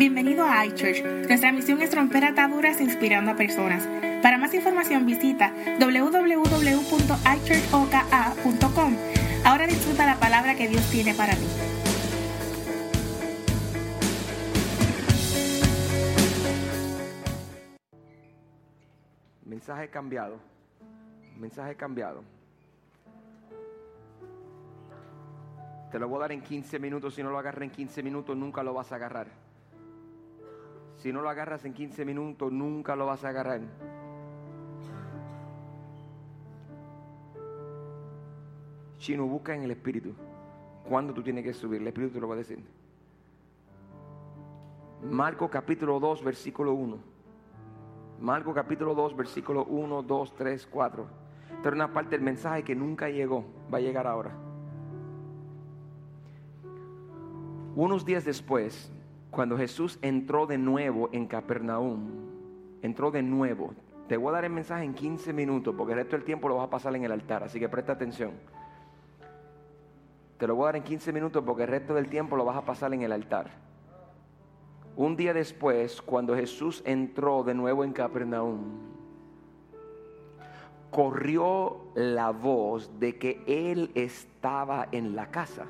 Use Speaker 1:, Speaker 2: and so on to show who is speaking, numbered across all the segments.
Speaker 1: Bienvenido a iChurch. Nuestra misión es romper ataduras inspirando a personas. Para más información visita www.ichurchoka.com. Ahora disfruta la palabra que Dios tiene para ti.
Speaker 2: Mensaje cambiado. Mensaje cambiado. Te lo voy a dar en 15 minutos. Si no lo agarras en 15 minutos, nunca lo vas a agarrar. Si no lo agarras en 15 minutos, nunca lo vas a agarrar. Chino, busca en el Espíritu. ¿Cuándo tú tienes que subir? El Espíritu te lo va a decir. Marco capítulo 2, versículo 1. Marco capítulo 2, versículo 1, 2, 3, 4. Esta era una parte del mensaje que nunca llegó. Va a llegar ahora. Unos días después, cuando Jesús entró de nuevo en Capernaum, entró de nuevo. Te voy a dar el mensaje en 15 minutos porque el resto del tiempo lo vas a pasar en el altar, así que presta atención. Te lo voy a dar en 15 minutos porque el resto del tiempo lo vas a pasar en el altar. Un día después, cuando Jesús entró de nuevo en Capernaum, corrió la voz de que Él estaba en la casa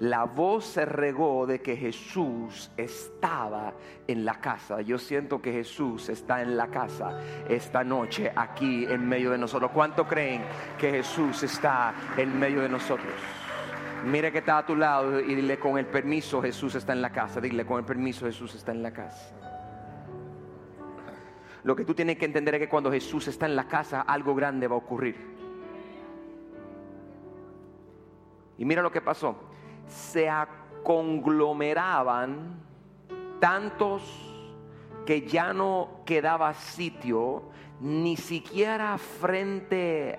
Speaker 2: la voz se regó de que Jesús estaba en la casa. Yo siento que Jesús está en la casa esta noche aquí en medio de nosotros. ¿Cuánto creen que Jesús está en medio de nosotros? Mire que está a tu lado y dile con el permiso Jesús está en la casa. Dile con el permiso Jesús está en la casa. Lo que tú tienes que entender es que cuando Jesús está en la casa algo grande va a ocurrir. Y mira lo que pasó se conglomeraban tantos que ya no quedaba sitio ni siquiera frente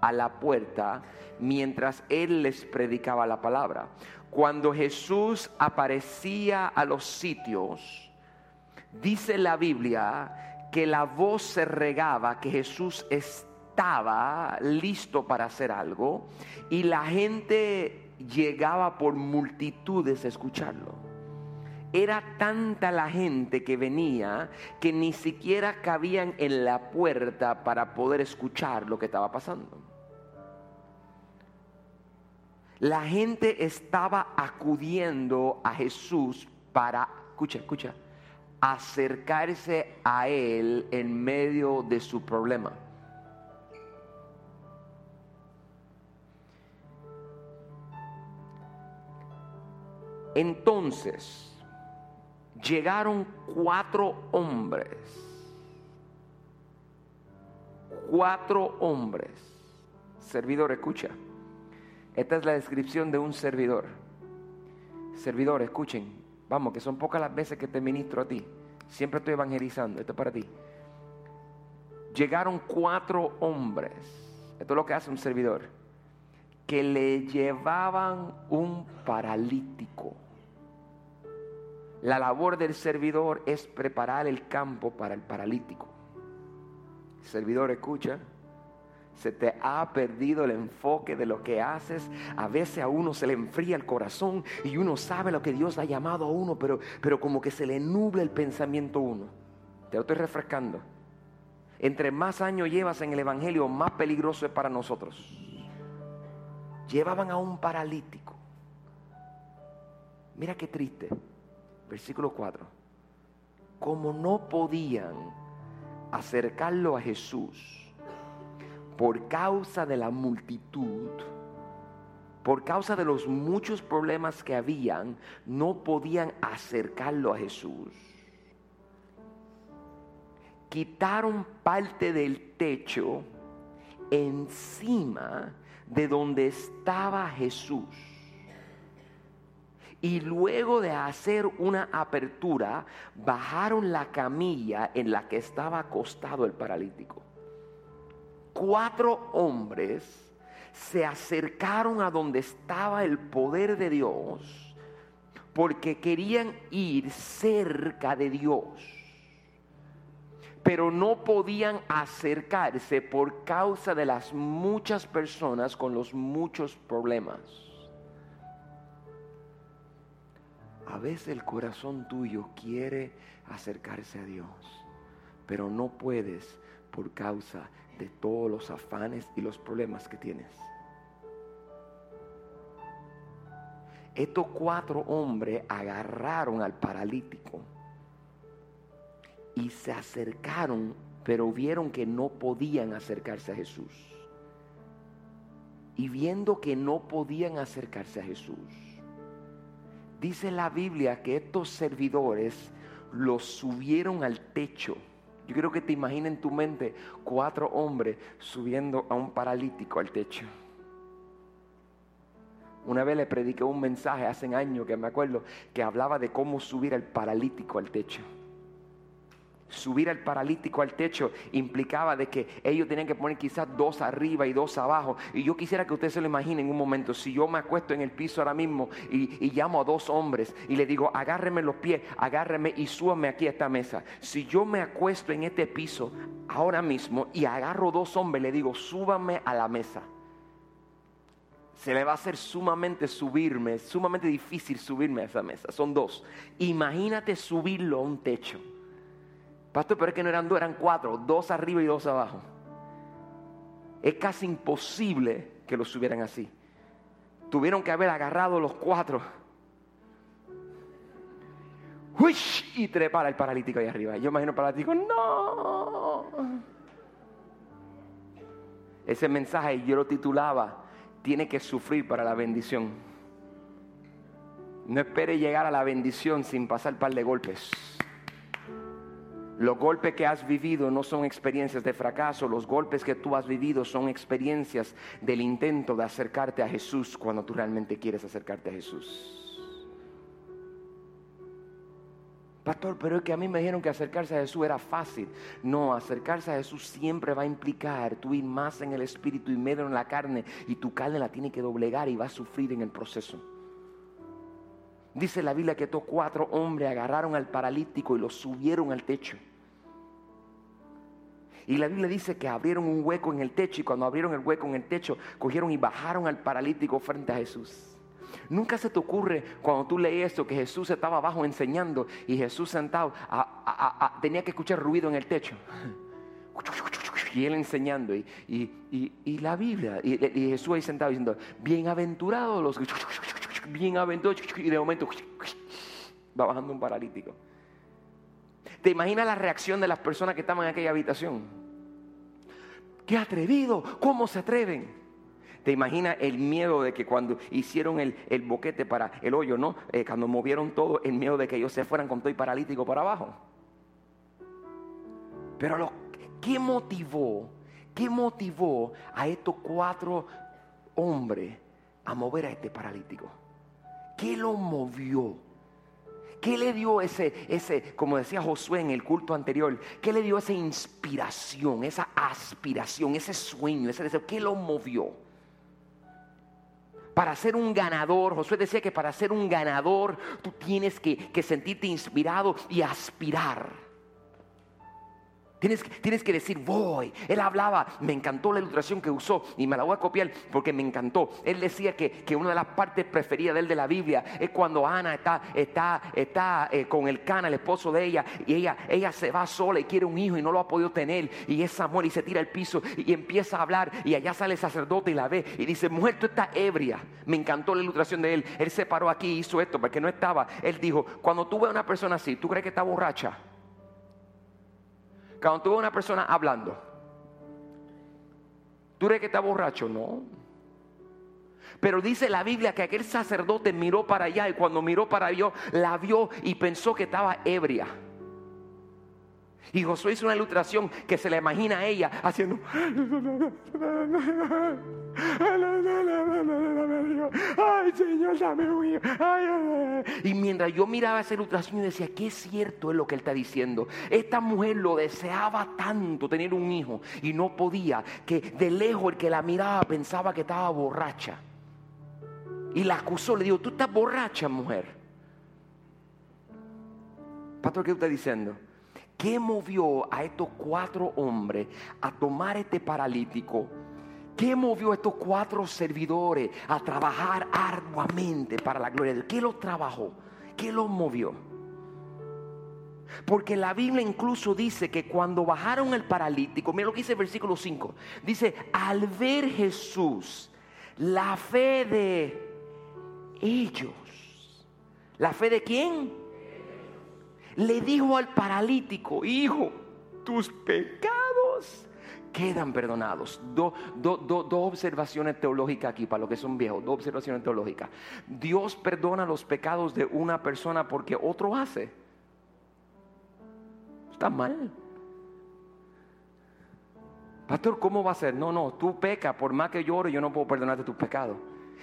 Speaker 2: a la puerta mientras él les predicaba la palabra. Cuando Jesús aparecía a los sitios, dice la Biblia que la voz se regaba que Jesús estaba listo para hacer algo y la gente llegaba por multitudes a escucharlo. Era tanta la gente que venía que ni siquiera cabían en la puerta para poder escuchar lo que estaba pasando. La gente estaba acudiendo a Jesús para, escucha, escucha, acercarse a Él en medio de su problema. Entonces llegaron cuatro hombres, cuatro hombres. Servidor, escucha. Esta es la descripción de un servidor. Servidor, escuchen. Vamos, que son pocas las veces que te ministro a ti. Siempre estoy evangelizando. Esto es para ti. Llegaron cuatro hombres. Esto es lo que hace un servidor. Que le llevaban un paralítico. La labor del servidor es preparar el campo para el paralítico. servidor, escucha. Se te ha perdido el enfoque de lo que haces. A veces a uno se le enfría el corazón y uno sabe lo que Dios ha llamado a uno, pero, pero como que se le nubla el pensamiento a uno. Te lo estoy refrescando. Entre más años llevas en el Evangelio, más peligroso es para nosotros. Llevaban a un paralítico. Mira qué triste versículo 4, como no podían acercarlo a Jesús por causa de la multitud, por causa de los muchos problemas que habían, no podían acercarlo a Jesús. Quitaron parte del techo encima de donde estaba Jesús y luego de hacer una apertura, bajaron la camilla en la que estaba acostado el paralítico. Cuatro hombres se acercaron a donde estaba el poder de Dios porque querían ir cerca de Dios. Pero no podían acercarse por causa de las muchas personas con los muchos problemas. A veces el corazón tuyo quiere acercarse a Dios, pero no puedes por causa de todos los afanes y los problemas que tienes. Estos cuatro hombres agarraron al paralítico y se acercaron, pero vieron que no podían acercarse a Jesús. Y viendo que no podían acercarse a Jesús, dice la Biblia que estos servidores los subieron al techo. Yo quiero que te imagines en tu mente cuatro hombres subiendo a un paralítico al techo. Una vez le prediqué un mensaje hace años que me acuerdo que hablaba de cómo subir al paralítico al techo. Subir al paralítico al techo implicaba de que ellos tenían que poner quizás dos arriba y dos abajo. Y yo quisiera que ustedes se lo imaginen un momento. Si yo me acuesto en el piso ahora mismo y, llamo a dos hombres y le digo, agárreme los pies, agárreme y súbame aquí a esta mesa. Si yo me acuesto en este piso ahora mismo y agarro dos hombres, le digo, súbame a la mesa se le va a hacer sumamente subirme, sumamente difícil subirme a esa mesa. Son dos. Imagínate subirlo a un techo. Pastor, pero es que no eran dos, eran cuatro, dos arriba y dos abajo. Es casi imposible que lo subieran así. Tuvieron que haber agarrado los cuatro. Y trepar al paralítico ahí arriba. Yo imagino al paralítico, no. Ese mensaje yo lo titulaba tiene que sufrir para la bendición. No espere llegar a la bendición sin pasar un par de golpes. Los golpes que has vivido no son experiencias de fracaso, los golpes que tú has vivido son experiencias del intento de acercarte a Jesús cuando tú realmente quieres acercarte a Jesús. Pastor, pero es que a mí me dijeron que acercarse a Jesús era fácil. No, acercarse a Jesús siempre va a implicar tú ir más en el espíritu y menos en la carne. Y tu carne la tiene que doblegar y va a sufrir en el proceso. Dice la Biblia que estos cuatro hombres agarraron al paralítico y lo subieron al techo. Y la Biblia dice que abrieron un hueco en el techo y cuando abrieron el hueco en el techo, cogieron y bajaron al paralítico frente a Jesús. Nunca se te ocurre cuando tú lees esto que Jesús estaba abajo enseñando y Jesús sentado tenía que escuchar ruido en el techo. Y él enseñando y, la Biblia y, Jesús ahí sentado diciendo, bienaventurados los bienaventurados y de momento va bajando un paralítico. ¿Te imaginas la reacción de las personas que estaban en aquella habitación? ¡Qué atrevido! ¿Cómo se atreven? ¿Te imaginas el miedo de que cuando hicieron el, boquete para el hoyo, ¿no? Eh, cuando movieron todo, el miedo de que ellos se fueran con todo y paralítico para abajo. Pero lo, ¿qué motivó? ¿Qué motivó a estos cuatro hombres a mover a este paralítico? ¿Qué lo movió? ¿Qué le dio ese, ese, como decía Josué en el culto anterior, qué le dio esa inspiración, esa aspiración, ese sueño, ese deseo? ¿Qué lo movió? Para ser un ganador, Josué decía que para ser un ganador tú tienes que, que sentirte inspirado y aspirar. Tienes, que decir, voy. Él hablaba, me encantó la ilustración que usó y me la voy a copiar porque me encantó. Él decía que, una de las partes preferidas de él de la Biblia es cuando Ana está, está, está eh, con el cana, el esposo de ella, y ella, ella se va sola y quiere un hijo y no lo ha podido tener. Y es Samuel y se tira al piso y empieza a hablar y allá sale el sacerdote y la ve y dice, mujer, tú estás ebria. Me encantó la ilustración de él. Él se paró aquí y hizo esto porque no estaba. Él dijo, cuando tú ves a una persona así, ¿tú crees que está borracha? Cuando tú ves a una persona hablando, ¿tú crees que está borracho? No. Pero dice la Biblia que aquel sacerdote miró para allá y cuando miró para allá la vio y pensó que estaba ebria. Y Josué hizo una ilustración que se le imagina a ella haciendo. Y mientras yo miraba esa ilustración, y decía, qué cierto es lo que él está diciendo. Esta mujer lo deseaba tanto tener un hijo y no podía, que de lejos el que la miraba pensaba que estaba borracha. Y la acusó, le dijo, tú estás borracha, mujer. Pastor, ¿qué está diciendo? ¿Qué movió a estos cuatro hombres a tomar este paralítico? ¿Qué movió a estos cuatro servidores a trabajar arduamente para la gloria de Dios? ¿Qué los trabajó? ¿Qué los movió? Porque la Biblia incluso dice que cuando bajaron el paralítico, mira lo que dice el versículo 5, dice, al ver Jesús, la fe de ellos, ¿la fe de quién? Le dijo al paralítico, hijo, tus pecados quedan perdonados. Dos observaciones teológicas aquí para los que son viejos, dos observaciones teológicas. Dios perdona los pecados de una persona porque otro hace. Está mal. Pastor, ¿cómo va a ser? No, no, tú pecas, por más que llore, yo no puedo perdonarte tus pecados.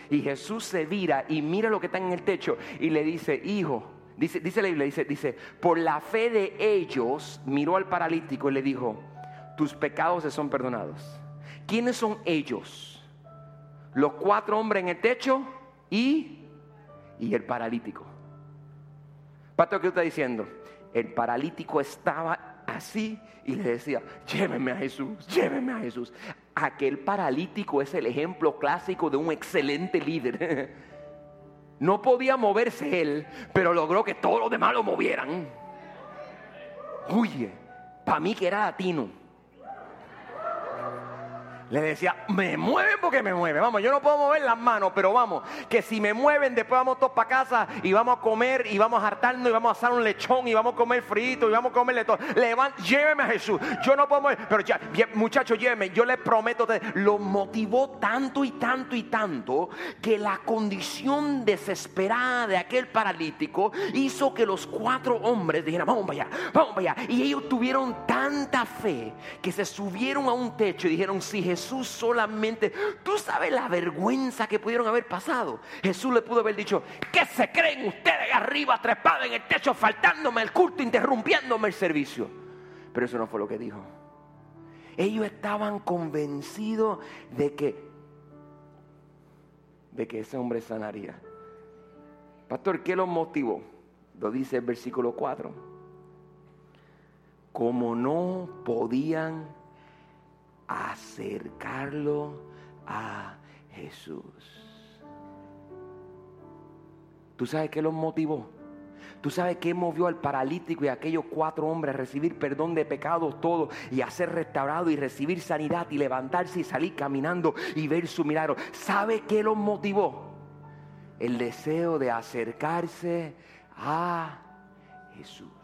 Speaker 2: Y Jesús se vira y mira lo que está en el techo y le dice, hijo, dice, dice la Biblia, dice, dice, por la fe de ellos, miró al paralítico y le dijo, tus pecados se son perdonados. ¿Quiénes son ellos? Los cuatro hombres en el techo y, y el paralítico. Pastor, ¿qué está diciendo? El paralítico estaba así y le decía, lléveme a Jesús, lléveme a Jesús. Aquel paralítico es el ejemplo clásico de un excelente líder. No podía moverse él, pero logró que todos los demás lo movieran. Oye, para mí que era latino le decía, me mueven porque me mueven. Vamos, yo no puedo mover las manos, pero vamos, que si me mueven, después vamos todos para casa y vamos a comer y vamos a hartarnos y vamos a hacer un lechón y vamos a comer frito y vamos a comerle todo. Levant, lléveme a Jesús. Yo no puedo mover, pero ya, muchachos, lléveme. Yo les prometo, lo motivó tanto y tanto y tanto que la condición desesperada de aquel paralítico hizo que los cuatro hombres dijeran, vamos para allá, vamos para allá. Y ellos tuvieron tanta fe que se subieron a un techo y dijeron, si Jesús Jesús solamente, tú sabes la vergüenza que pudieron haber pasado. Jesús le pudo haber dicho, ¿qué se creen ustedes arriba trepados en el techo, faltándome el culto, interrumpiéndome el servicio? Pero eso no fue lo que dijo. Ellos estaban convencidos de que, de que ese hombre sanaría. Pastor, ¿qué los motivó? Lo dice el versículo 4. Como no podían acercarlo a Jesús. ¿Tú sabes qué los motivó? ¿Tú sabes qué movió al paralítico y a aquellos cuatro hombres a recibir perdón de pecados todos y a ser restaurado y recibir sanidad y levantarse y salir caminando y ver su milagro? ¿Sabe qué los motivó? El deseo de acercarse a Jesús.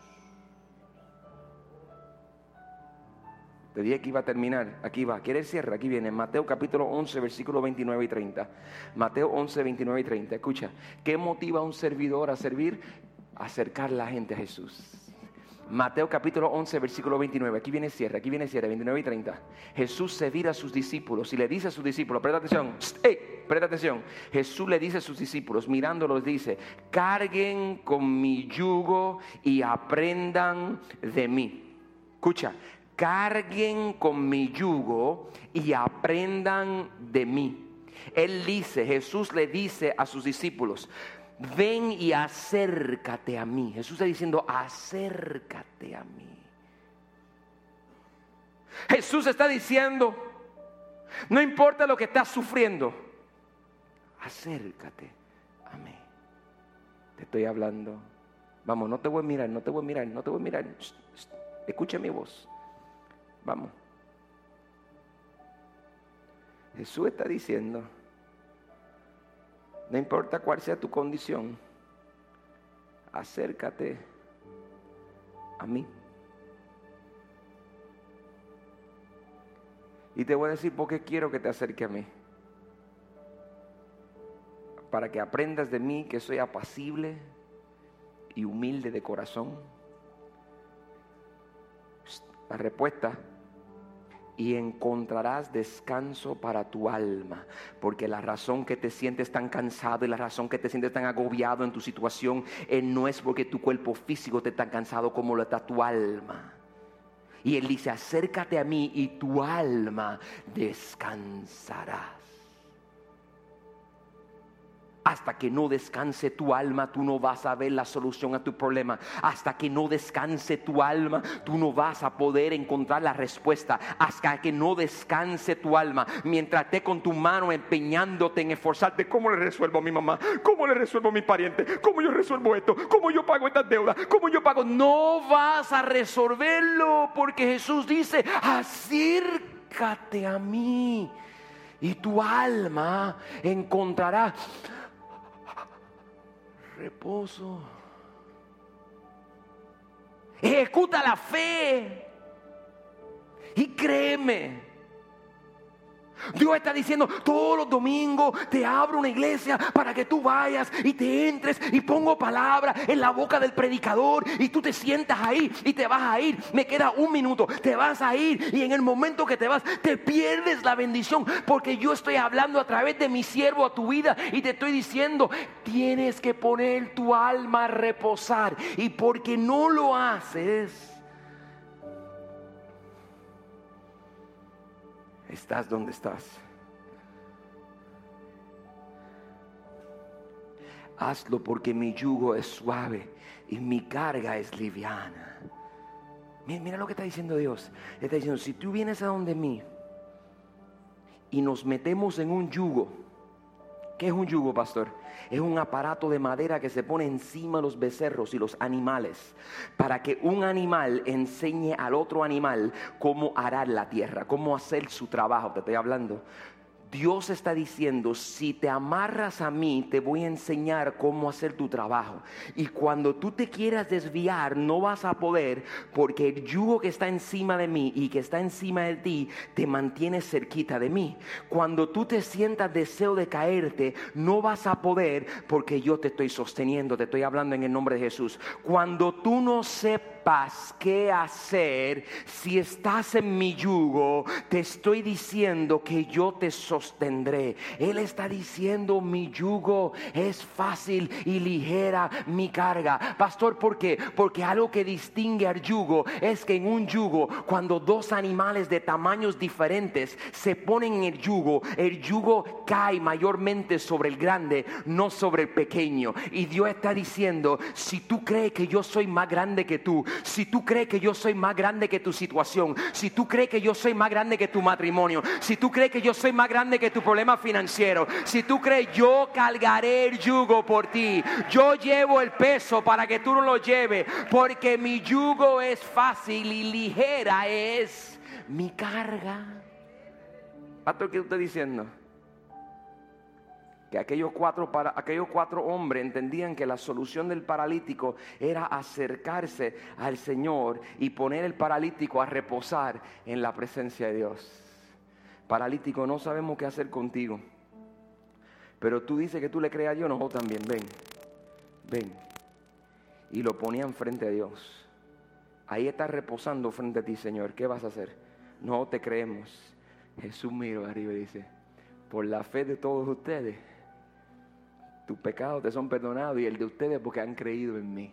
Speaker 2: Te dije que iba a terminar. Aquí va. ¿Quiere el cierre? Aquí viene. Mateo capítulo 11, versículo 29 y 30. Mateo 11, 29 y 30. Escucha. ¿Qué motiva a un servidor a servir? Acercar la gente a Jesús. Mateo capítulo 11, versículo 29. Aquí viene cierre, aquí viene cierre, 29 y 30. Jesús se vira a sus discípulos y le dice a sus discípulos, presta atención, hey, presta atención. Jesús le dice a sus discípulos, mirándolos, dice, carguen con mi yugo y aprendan de mí. Escucha, carguen con mi yugo y aprendan de mí. Él dice, Jesús le dice a sus discípulos, ven y acércate a mí. Jesús está diciendo, acércate a mí. Jesús está diciendo, no importa lo que estás sufriendo, acércate a mí. Te estoy hablando. Vamos, no te voy a mirar, no te voy a mirar, no te voy a mirar. Escucha mi voz. Vamos. Jesús está diciendo, no importa cuál sea tu condición, acércate a mí. Y te voy a decir por qué quiero que te acerque a mí. Para que aprendas de mí que soy apacible y humilde de corazón. La respuesta y encontrarás descanso para tu alma, porque la razón que te sientes tan cansado y la razón que te sientes tan agobiado en tu situación eh, no es porque tu cuerpo físico te está cansado como lo está tu alma. Y él dice, acércate a mí y tu alma descansarás. Hasta que no descanse tu alma, tú no vas a ver la solución a tu problema. Hasta que no descanse tu alma, tú no vas a poder encontrar la respuesta. Hasta que no descanse tu alma, mientras esté con tu mano empeñándote en esforzarte, ¿cómo le resuelvo a mi mamá? ¿Cómo le resuelvo a mi pariente? ¿Cómo yo resuelvo esto? ¿Cómo yo pago estas deudas? ¿Cómo yo pago? No vas a resolverlo porque Jesús dice, acércate a mí y tu alma encontrará reposo. Ejecuta la fe y créeme. Dios está diciendo, todos los domingos te abro una iglesia para que tú vayas y te entres y pongo palabra en la boca del predicador y tú te sientas ahí y te vas a ir. Me queda un minuto, te vas a ir y en el momento que te vas te pierdes la bendición porque yo estoy hablando a través de mi siervo a tu vida y te estoy diciendo, tienes que poner tu alma a reposar y porque no lo haces estás donde estás. Hazlo porque mi yugo es suave y mi carga es liviana. Mira, lo que está diciendo Dios. Está diciendo, si tú vienes a donde mí y nos metemos en un yugo, ¿qué es un yugo, pastor? Es un aparato de madera que se pone encima de los becerros y los animales para que un animal enseñe al otro animal cómo arar la tierra, cómo hacer su trabajo. Te estoy hablando. Dios está diciendo, si te amarras a mí, te voy a enseñar cómo hacer tu trabajo. Y cuando tú te quieras desviar, no vas a poder, porque el yugo que está encima de mí y que está encima de ti, te mantiene cerquita de mí. Cuando tú te sientas deseo de caerte, no vas a poder, porque yo te estoy sosteniendo, te estoy hablando en el nombre de Jesús. Cuando tú no sepas qué hacer, si estás en mi yugo, te estoy diciendo que yo te sostengo tendré Él está diciendo, mi yugo es fácil y ligera mi carga. Pastor, ¿por qué? Porque algo que distingue al yugo es que en un yugo, cuando dos animales de tamaños diferentes se ponen en el yugo, el yugo cae mayormente sobre el grande, no sobre el pequeño. Y Dios está diciendo, si tú crees que yo soy más grande que tú, si tú crees que yo soy más grande que tu situación, si tú crees que yo soy más grande que tu matrimonio, si tú crees que yo soy más grande que tu problema financiero. Si tú crees, yo cargaré el yugo por ti. Yo llevo el peso para que tú no lo lleves. Porque mi yugo es fácil y ligera es mi carga. Pastor, ¿qué está diciendo? Que aquellos cuatro, aquellos cuatro hombres entendían que la solución del paralítico era acercarse al Señor y poner el paralítico a reposar en la presencia de Dios paralítico, no sabemos qué hacer contigo. Pero tú dices que tú le creas a Dios, nosotros también, ven, ven. Y lo ponían frente a Dios. Ahí está reposando frente a ti, Señor. ¿Qué vas a hacer? No te creemos. Jesús miro arriba y dice, por la fe de todos ustedes, tus pecados te son perdonados y el de ustedes porque han creído en mí.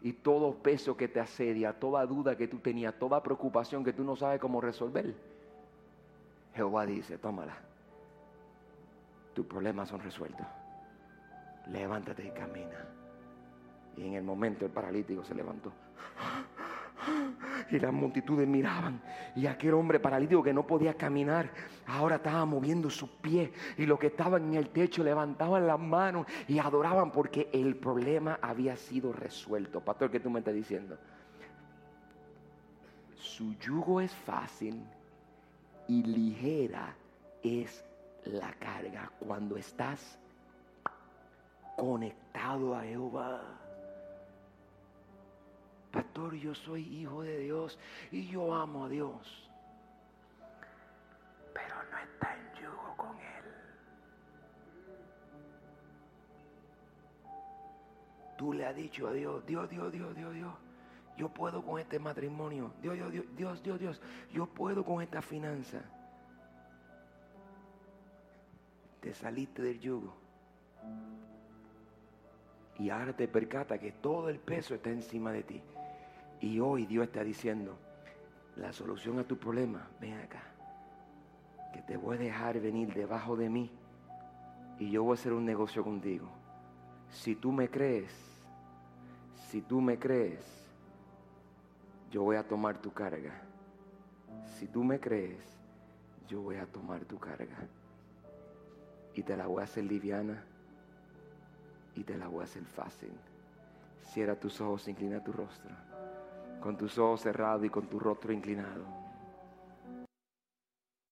Speaker 2: Y todo peso que te asedia, toda duda que tú tenías, toda preocupación que tú no sabes cómo resolver Jehová dice, tómala. Tus problemas son resueltos. Levántate y camina. Y en el momento el paralítico se levantó. Y las multitudes miraban. Y aquel hombre paralítico que no podía caminar, ahora estaba moviendo sus pies. Y los que estaban en el techo levantaban las manos y adoraban porque el problema había sido resuelto. Pastor, ¿qué tú me estás diciendo? Su yugo es fácil y ligera es la carga cuando estás conectado a Jehová. Pastor, yo soy hijo de Dios y yo amo a Dios. Pero no está en yugo con Él. Tú le has dicho a Dios, Dios, Dios, Dios, Dios, Dios yo puedo con este matrimonio. Dios, Dios, Dios, Dios, Dios, Dios, yo puedo con esta finanza. Te saliste del yugo. Y ahora te percata que todo el peso está encima de ti. Y hoy Dios está diciendo, la solución a tu problema, ven acá. Que te voy a dejar venir debajo de mí y yo voy a hacer un negocio contigo. Si tú me crees, si tú me crees, yo voy a tomar tu carga. Si tú me crees, yo voy a tomar tu carga. Y te la voy a hacer liviana y te la voy a hacer fácil. Cierra tus ojos, inclina tu rostro. Con tus ojos cerrados y con tu rostro inclinado.